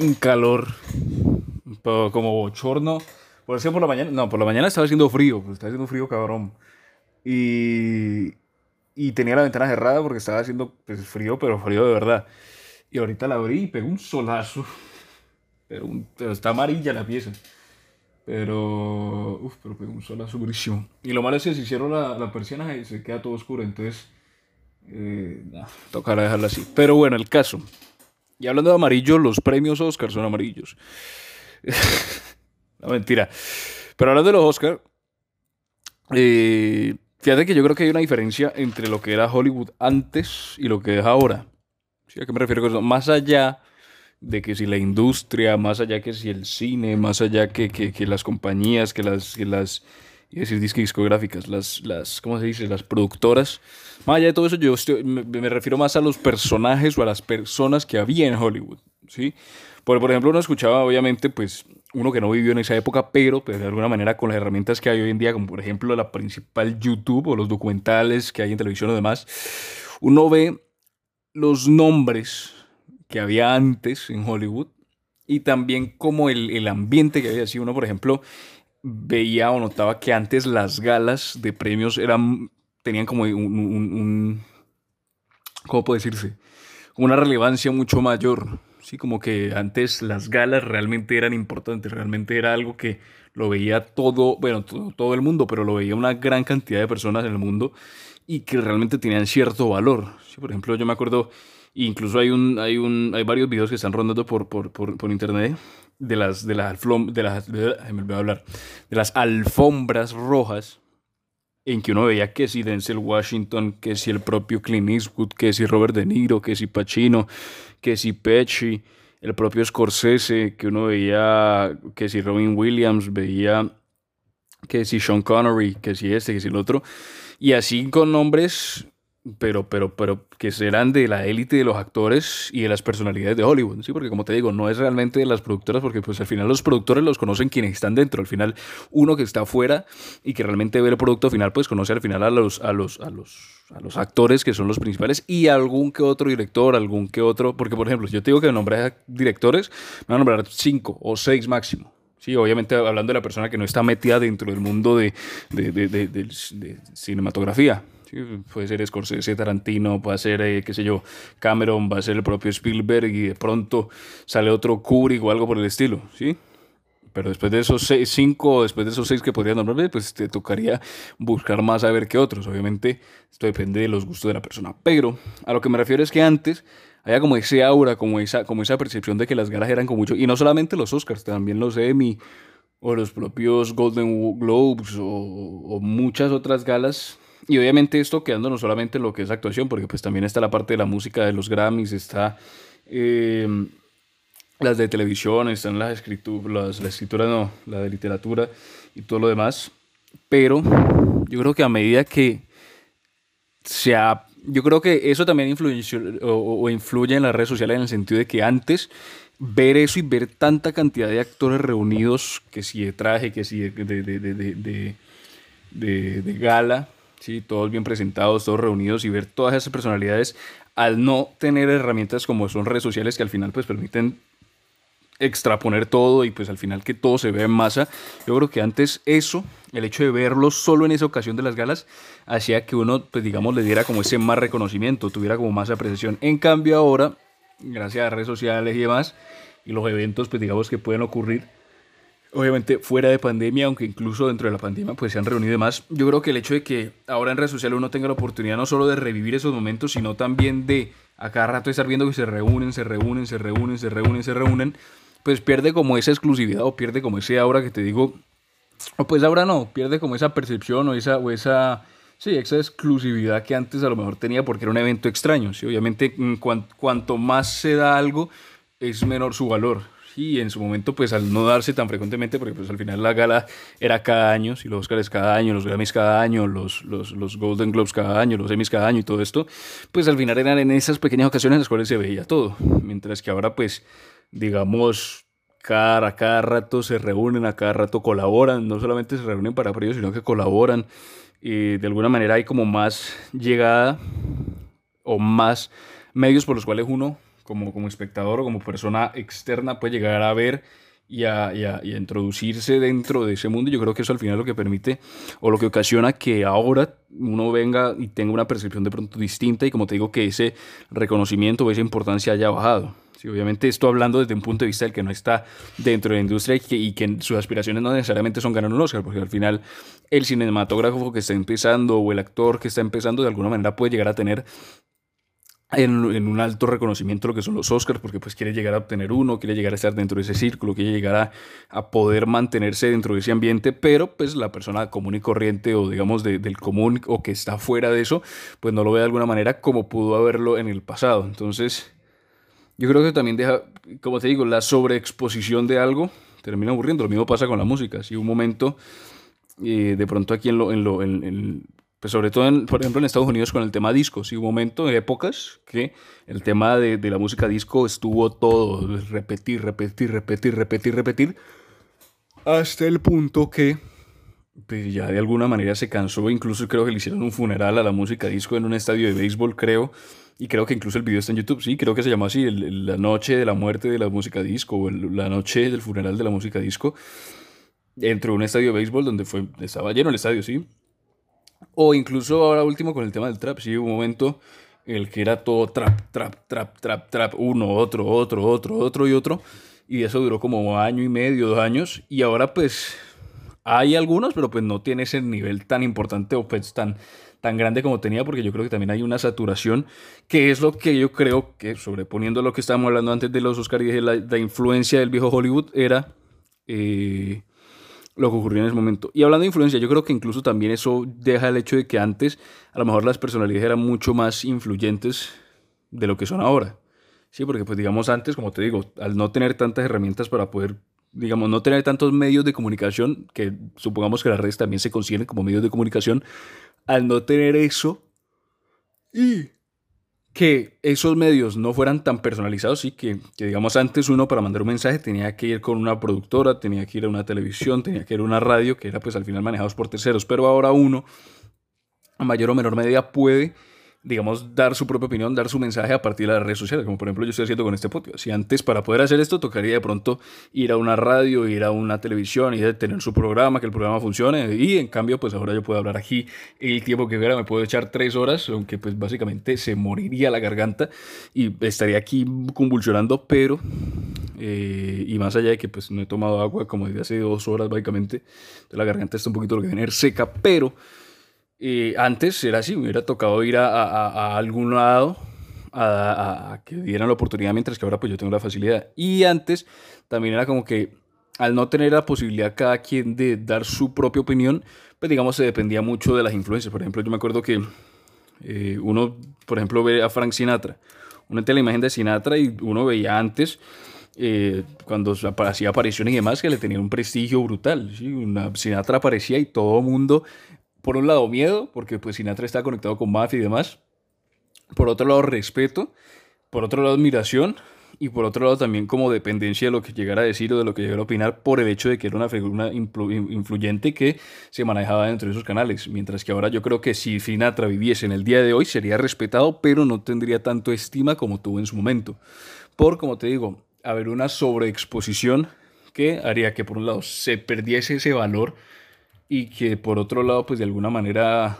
un calor como bochorno. Por ejemplo, por la mañana, no, por la mañana estaba haciendo frío, pues estaba haciendo frío cabrón. Y, y tenía la ventana cerrada porque estaba haciendo pues, frío, pero frío de verdad. Y ahorita la abrí y pegó un solazo. Pero, pero está amarilla la pieza. Pero, uf, pero pegó un solazo durísimo. Y lo malo es que si hicieron la, la persiana y se queda todo oscuro, entonces eh, tocará dejarla así. Pero bueno, el caso. Y hablando de amarillo, los premios Oscar son amarillos. no, mentira. Pero hablando de los Oscar, eh, fíjate que yo creo que hay una diferencia entre lo que era Hollywood antes y lo que es ahora. ¿Sí? ¿A qué me refiero con eso? Más allá de que si la industria, más allá que si el cine, más allá que, que, que las compañías, que las, que las y decir discográficas, las, las, ¿cómo se dice? Las productoras. Más allá de todo eso, yo me, me, refiero más a los personajes o a las personas que había en Hollywood, ¿sí? Por, por ejemplo, uno escuchaba, obviamente, pues, uno que no vivió en esa época, pero pues, de alguna manera con las herramientas que hay hoy en día, como por ejemplo la principal YouTube o los documentales que hay en televisión y demás, uno ve los nombres que había antes en Hollywood y también como el, el ambiente que había. Así uno, por ejemplo, veía o notaba que antes las galas de premios eran, tenían como un, un, ¿cómo puede decirse? Una relevancia mucho mayor. Sí, como que antes las galas realmente eran importantes, realmente era algo que lo veía todo, bueno, todo, todo el mundo, pero lo veía una gran cantidad de personas en el mundo y que realmente tenían cierto valor. Sí, por ejemplo, yo me acuerdo, incluso hay, un, hay, un, hay varios videos que están rondando por, por, por, por internet de las de las de las me hablar de las alfombras rojas en que uno veía que si Denzel Washington, que si el propio Clint Eastwood, que si Robert De Niro, que si Pacino, que si Pesci, el propio Scorsese, que uno veía que si Robin Williams, veía que si Sean Connery, que si este, que si el otro, y así con nombres pero, pero, pero que serán de la élite de los actores y de las personalidades de Hollywood, ¿sí? Porque como te digo, no es realmente de las productoras, porque pues al final los productores los conocen quienes están dentro, al final uno que está afuera y que realmente ve el producto final, pues conoce al final a los, a los, a los, a los actores que son los principales y algún que otro director, algún que otro, porque por ejemplo, yo te digo que nombré directores, me van a nombrar cinco o seis máximo. Sí, obviamente hablando de la persona que no está metida dentro del mundo de, de, de, de cinematografía. Puede ser Scorsese, Tarantino, puede ser, eh, qué sé yo, Cameron, va a ser el propio Spielberg y de pronto sale otro Kubrick o algo por el estilo, ¿sí? Pero después de esos seis, cinco, después de esos seis que podrían nombrarme, pues te tocaría buscar más a ver que otros. Obviamente, esto depende de los gustos de la persona. Pero a lo que me refiero es que antes había como ese aura, como esa, como esa percepción de que las galas eran con mucho, y no solamente los Oscars, también los Emmy o los propios Golden Globes o muchas otras galas. Y obviamente esto quedando no solamente en lo que es actuación, porque pues también está la parte de la música de los Grammys, está eh, las de televisión, están las escrituras, la escritura no, la de literatura y todo lo demás. Pero yo creo que a medida que se ha yo creo que eso también influye o, o, influye en las redes sociales en el sentido de que antes ver eso y ver tanta cantidad de actores reunidos, que si de traje, que si de, de, de, de, gala, ¿sí? todos bien presentados, todos reunidos y ver todas esas personalidades al no tener herramientas como son redes sociales que al final pues permiten extraponer todo y pues al final que todo se vea en masa. Yo creo que antes eso, el hecho de verlo solo en esa ocasión de las galas, hacía que uno, pues digamos, le diera como ese más reconocimiento, tuviera como más apreciación. En cambio ahora, gracias a redes sociales y demás, y los eventos, pues digamos que pueden ocurrir, obviamente fuera de pandemia, aunque incluso dentro de la pandemia, pues se han reunido y demás. Yo creo que el hecho de que ahora en redes sociales uno tenga la oportunidad no solo de revivir esos momentos, sino también de a cada rato estar viendo que se reúnen, se reúnen, se reúnen, se reúnen, se reúnen, pues pierde como esa exclusividad o pierde como ese aura que te digo, o pues ahora no, pierde como esa percepción o esa, o esa, sí, esa exclusividad que antes a lo mejor tenía porque era un evento extraño, ¿sí? obviamente cuanto más se da algo, es menor su valor, y en su momento pues al no darse tan frecuentemente porque pues al final la gala era cada año, si los Oscars cada año, los Grammys cada año, los, los, los, Golden Globes cada año, los Emmys cada año y todo esto, pues al final eran en esas pequeñas ocasiones en las cuales se veía todo, mientras que ahora pues digamos, cada, cada rato se reúnen, a cada rato colaboran, no solamente se reúnen para premios, sino que colaboran. Y de alguna manera hay como más llegada o más medios por los cuales uno como, como espectador o como persona externa puede llegar a ver y a, y, a, y a, introducirse dentro de ese mundo. Yo creo que eso al final lo que permite o lo que ocasiona que ahora uno venga y tenga una percepción de pronto distinta y como te digo que ese reconocimiento o esa importancia haya bajado. Sí, obviamente esto hablando desde un punto de vista del que no está dentro de la industria y que, y que sus aspiraciones no necesariamente son ganar un Oscar, porque al final el cinematógrafo que está empezando o el actor que está empezando de alguna manera puede llegar a tener en, en, un alto reconocimiento lo que son los Oscars, porque pues quiere llegar a obtener uno, quiere llegar a estar dentro de ese círculo, quiere llegar a, a poder mantenerse dentro de ese ambiente, pero pues la persona común y corriente o digamos de, del común o que está fuera de eso, pues no lo ve de alguna manera como pudo haberlo en el pasado. Entonces, yo creo que también deja, como te digo, la sobreexposición de algo termina aburriendo. Lo mismo pasa con la música. Si un momento, eh, de pronto aquí en lo, en lo en, en, pues sobre todo, por ejemplo, en Estados Unidos con el tema disco. Sí, un momento, épocas, que el tema de, la música disco estuvo todo, repetir, repetir, repetir, repetir, repetir, hasta el punto que pues ya de alguna manera se cansó. Incluso creo que le hicieron un funeral a la música disco en un estadio de béisbol, creo. Y creo que incluso el video está en YouTube, sí, creo que se llamó así, la noche de la muerte de la música disco, o la noche del funeral de la música disco, dentro de un estadio de béisbol donde fue, estaba lleno el estadio, sí, o incluso ahora último con el tema del trap, sí, hubo un momento en el que era todo trap, trap, trap, trap, trap, uno, otro, otro, otro, otro y otro. Y eso duró como año y medio, dos años. Y ahora pues hay algunos, pero pues no tiene ese nivel tan importante o pues tan, tan grande como tenía, porque yo creo que también hay una saturación, que es lo que yo creo que, sobreponiendo lo que estábamos hablando antes de los Oscars y de la, la influencia del viejo Hollywood, era... Eh, lo que ocurrió en ese momento. Y hablando de influencia, yo creo que incluso también eso deja el hecho de que antes a lo mejor las personalidades eran mucho más influyentes de lo que son ahora. Sí, porque pues digamos antes, como te digo, al no tener tantas herramientas para poder, digamos, no tener tantos medios de comunicación, que supongamos que las redes también se consiguen como medios de comunicación, al no tener eso y que esos medios no fueran tan personalizados y que, que, digamos, antes uno para mandar un mensaje tenía que ir con una productora, tenía que ir a una televisión, tenía que ir a una radio, que era pues al final manejados por terceros, pero ahora uno, a mayor o menor medida, puede digamos, dar su propia opinión, dar su mensaje a partir de las redes sociales, como por ejemplo yo estoy haciendo con este podcast. Si antes para poder hacer esto tocaría de pronto ir a una radio, ir a una televisión y tener su programa, que el programa funcione, y en cambio pues ahora yo puedo hablar aquí el tiempo que quiera, me puedo echar tres horas, aunque pues básicamente se moriría la garganta y estaría aquí convulsionando, pero... Eh, y más allá de que pues no he tomado agua como desde hace dos horas básicamente, la garganta está un poquito lo que viene seca, pero eh, antes era así, me hubiera tocado ir a, a, algún lado a, a, que dieran la oportunidad, mientras que ahora pues yo tengo la facilidad. Y antes también era como que al no tener la posibilidad cada quien de dar su propia opinión, pues digamos se dependía mucho de las influencias. Por ejemplo, yo me acuerdo que eh, uno, por ejemplo, ve a Frank Sinatra, uno tiene la imagen de Sinatra y uno veía antes eh, cuando hacía apariciones y demás, que le tenía un prestigio brutal. ¿sí? Una, Sinatra aparecía y todo el mundo por un lado miedo, porque pues Sinatra está conectado con mafia y demás. Por otro lado respeto. Por otro lado admiración. Y por otro lado también como dependencia de lo que llegara a decir o de lo que llegara a opinar por el hecho de que era una figura influyente que se manejaba dentro de esos canales. Mientras que ahora yo creo que si Sinatra viviese en el día de hoy sería respetado, pero no tendría tanto estima como tuvo en su momento. Por, como te digo, haber una sobreexposición que haría que por un lado se perdiese ese valor y que por otro lado, pues de alguna manera,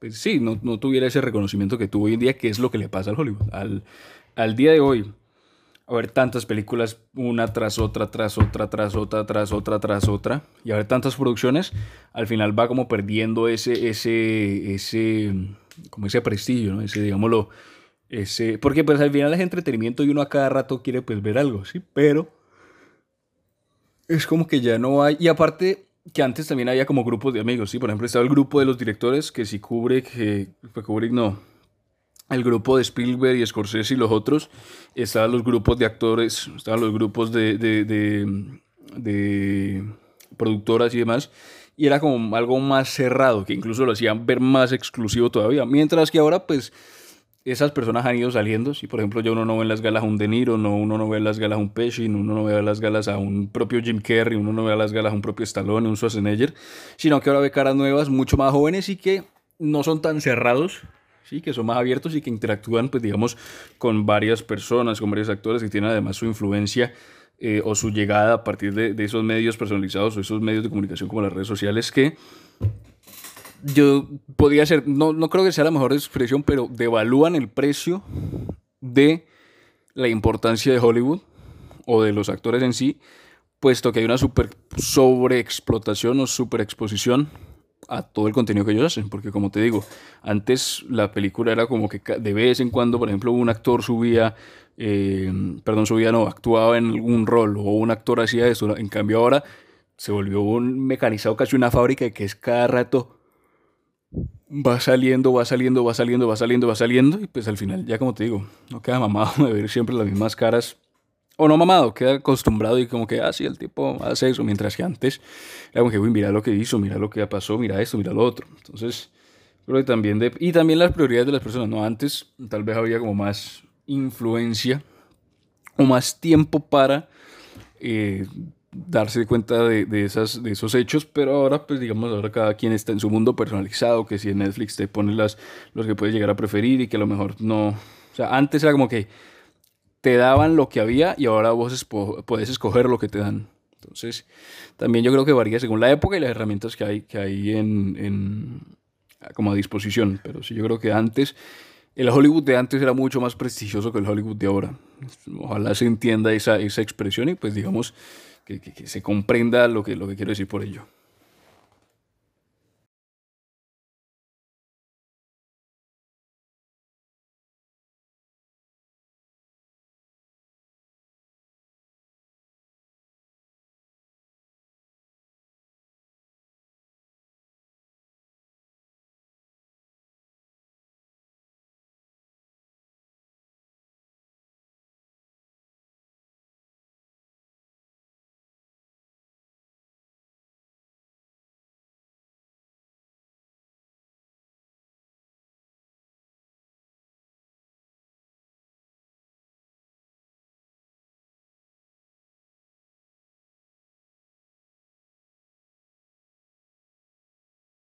pues sí, no, no, tuviera ese reconocimiento que tuvo hoy en día, que es lo que le pasa al Hollywood. Al, al día de hoy, a ver tantas películas, una tras otra, tras otra, tras otra, tras otra, tras otra, y a ver tantas producciones, al final va como perdiendo ese, ese, ese, como ese prestigio, ¿no? Ese, digámoslo, ese, porque pues al final es entretenimiento y uno a cada rato quiere pues ver algo, ¿sí? Pero es como que ya no hay, y aparte que antes también había como grupos de amigos, ¿sí? Por ejemplo, estaba el grupo de los directores, que si Kubrick, que Kubrick no, el grupo de Spielberg y Scorsese y los otros, estaban los grupos de actores, estaban los grupos de, de, de, de productoras y demás, y era como algo más cerrado, que incluso lo hacían ver más exclusivo todavía, mientras que ahora pues esas personas han ido saliendo. Si, por ejemplo, ya uno no ve en las galas a un De Niro, no, uno no ve en las galas a un Pesci, uno no ve en las galas a un propio Jim Carrey, uno no ve en las galas a un propio Stallone, un Schwarzenegger, sino que ahora ve caras nuevas, mucho más jóvenes y que no son tan cerrados sí, que son más abiertos y que interactúan, pues digamos, con varias personas, con varios actores que tienen además su influencia eh, o su llegada a partir de, esos medios personalizados o esos medios de comunicación como las redes sociales que yo podría ser, no, no creo que sea la mejor expresión, pero devalúan el precio de la importancia de Hollywood o de los actores en sí, puesto que hay una super sobreexplotación o superexposición a todo el contenido que ellos hacen, porque como te digo, antes la película era como que de vez en cuando, por ejemplo, un actor subía, eh, perdón, subía, no, actuaba en algún rol o un actor hacía eso, en cambio ahora se volvió un mecanizado casi una fábrica que es cada rato va saliendo, va saliendo, va saliendo, va saliendo, va saliendo, y pues al final, ya como te digo, no queda mamado de ver siempre las mismas caras, o no mamado, queda acostumbrado y como que, ah, sí, el tipo hace eso, mientras que antes era como que, uy, mira lo que hizo, mira lo que pasó, mira esto, mira lo otro. Entonces, creo que también, de, y también las prioridades de las personas, ¿no? Antes tal vez había como más influencia o más tiempo para eh, darse cuenta de, de, esas, de esos hechos, pero ahora, pues digamos, ahora cada quien está en su mundo personalizado, que si en Netflix te pone las, los que puedes llegar a preferir y que a lo mejor no... O sea, antes era como que te daban lo que había y ahora vos puedes escoger lo que te dan. Entonces, también yo creo que varía según la época y las herramientas que hay, que hay en, en como a disposición. Pero sí, yo creo que antes el Hollywood de antes era mucho más prestigioso que el Hollywood de ahora. Ojalá se entienda esa, esa expresión y pues digamos que, que, que se comprenda lo que, lo que quiero decir por ello.